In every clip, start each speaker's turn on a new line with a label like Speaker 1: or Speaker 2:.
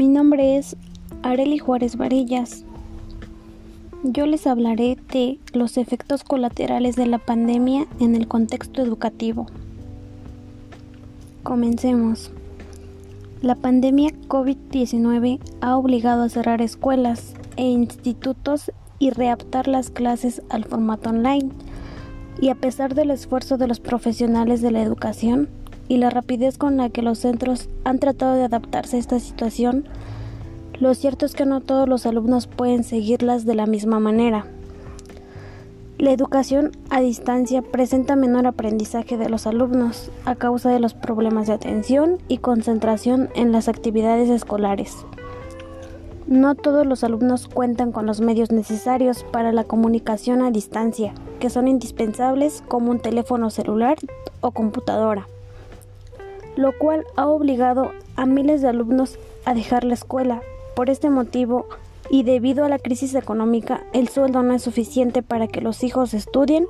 Speaker 1: nombre es Areli Juárez Varillas. Yo les hablaré de los efectos colaterales de la pandemia en el contexto educativo. Comencemos. La pandemia COVID-19 ha obligado a cerrar escuelas e institutos y readaptar las clases al formato online. Y a pesar del esfuerzo de los profesionales de la educación y la rapidez con la que los centros han tratado de adaptarse a esta situación, lo cierto es que no todos los alumnos pueden seguirlas de la misma manera. La educación a distancia presenta menor aprendizaje de los alumnos a causa de los problemas de atención y concentración en las actividades escolares. No todos los alumnos cuentan con los medios necesarios para la comunicación a distancia, que son indispensables como un teléfono celular o computadora, lo cual ha obligado a miles de alumnos a dejar la escuela por este motivo, y debido a la crisis económica, el sueldo no es suficiente para que los hijos estudien,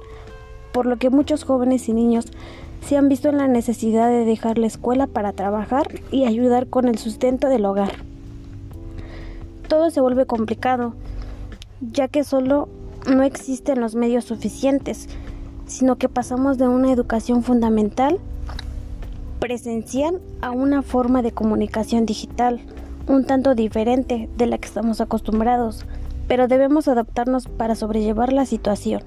Speaker 1: por lo que muchos jóvenes y niños se han visto en la necesidad de dejar la escuela para trabajar y ayudar con el sustento del hogar. Todo se vuelve complicado, ya que solo no existen los medios suficientes, sino que pasamos de una educación fundamental presencial a una forma de comunicación digital un tanto diferente de la que estamos acostumbrados, pero debemos adaptarnos para sobrellevar la situación.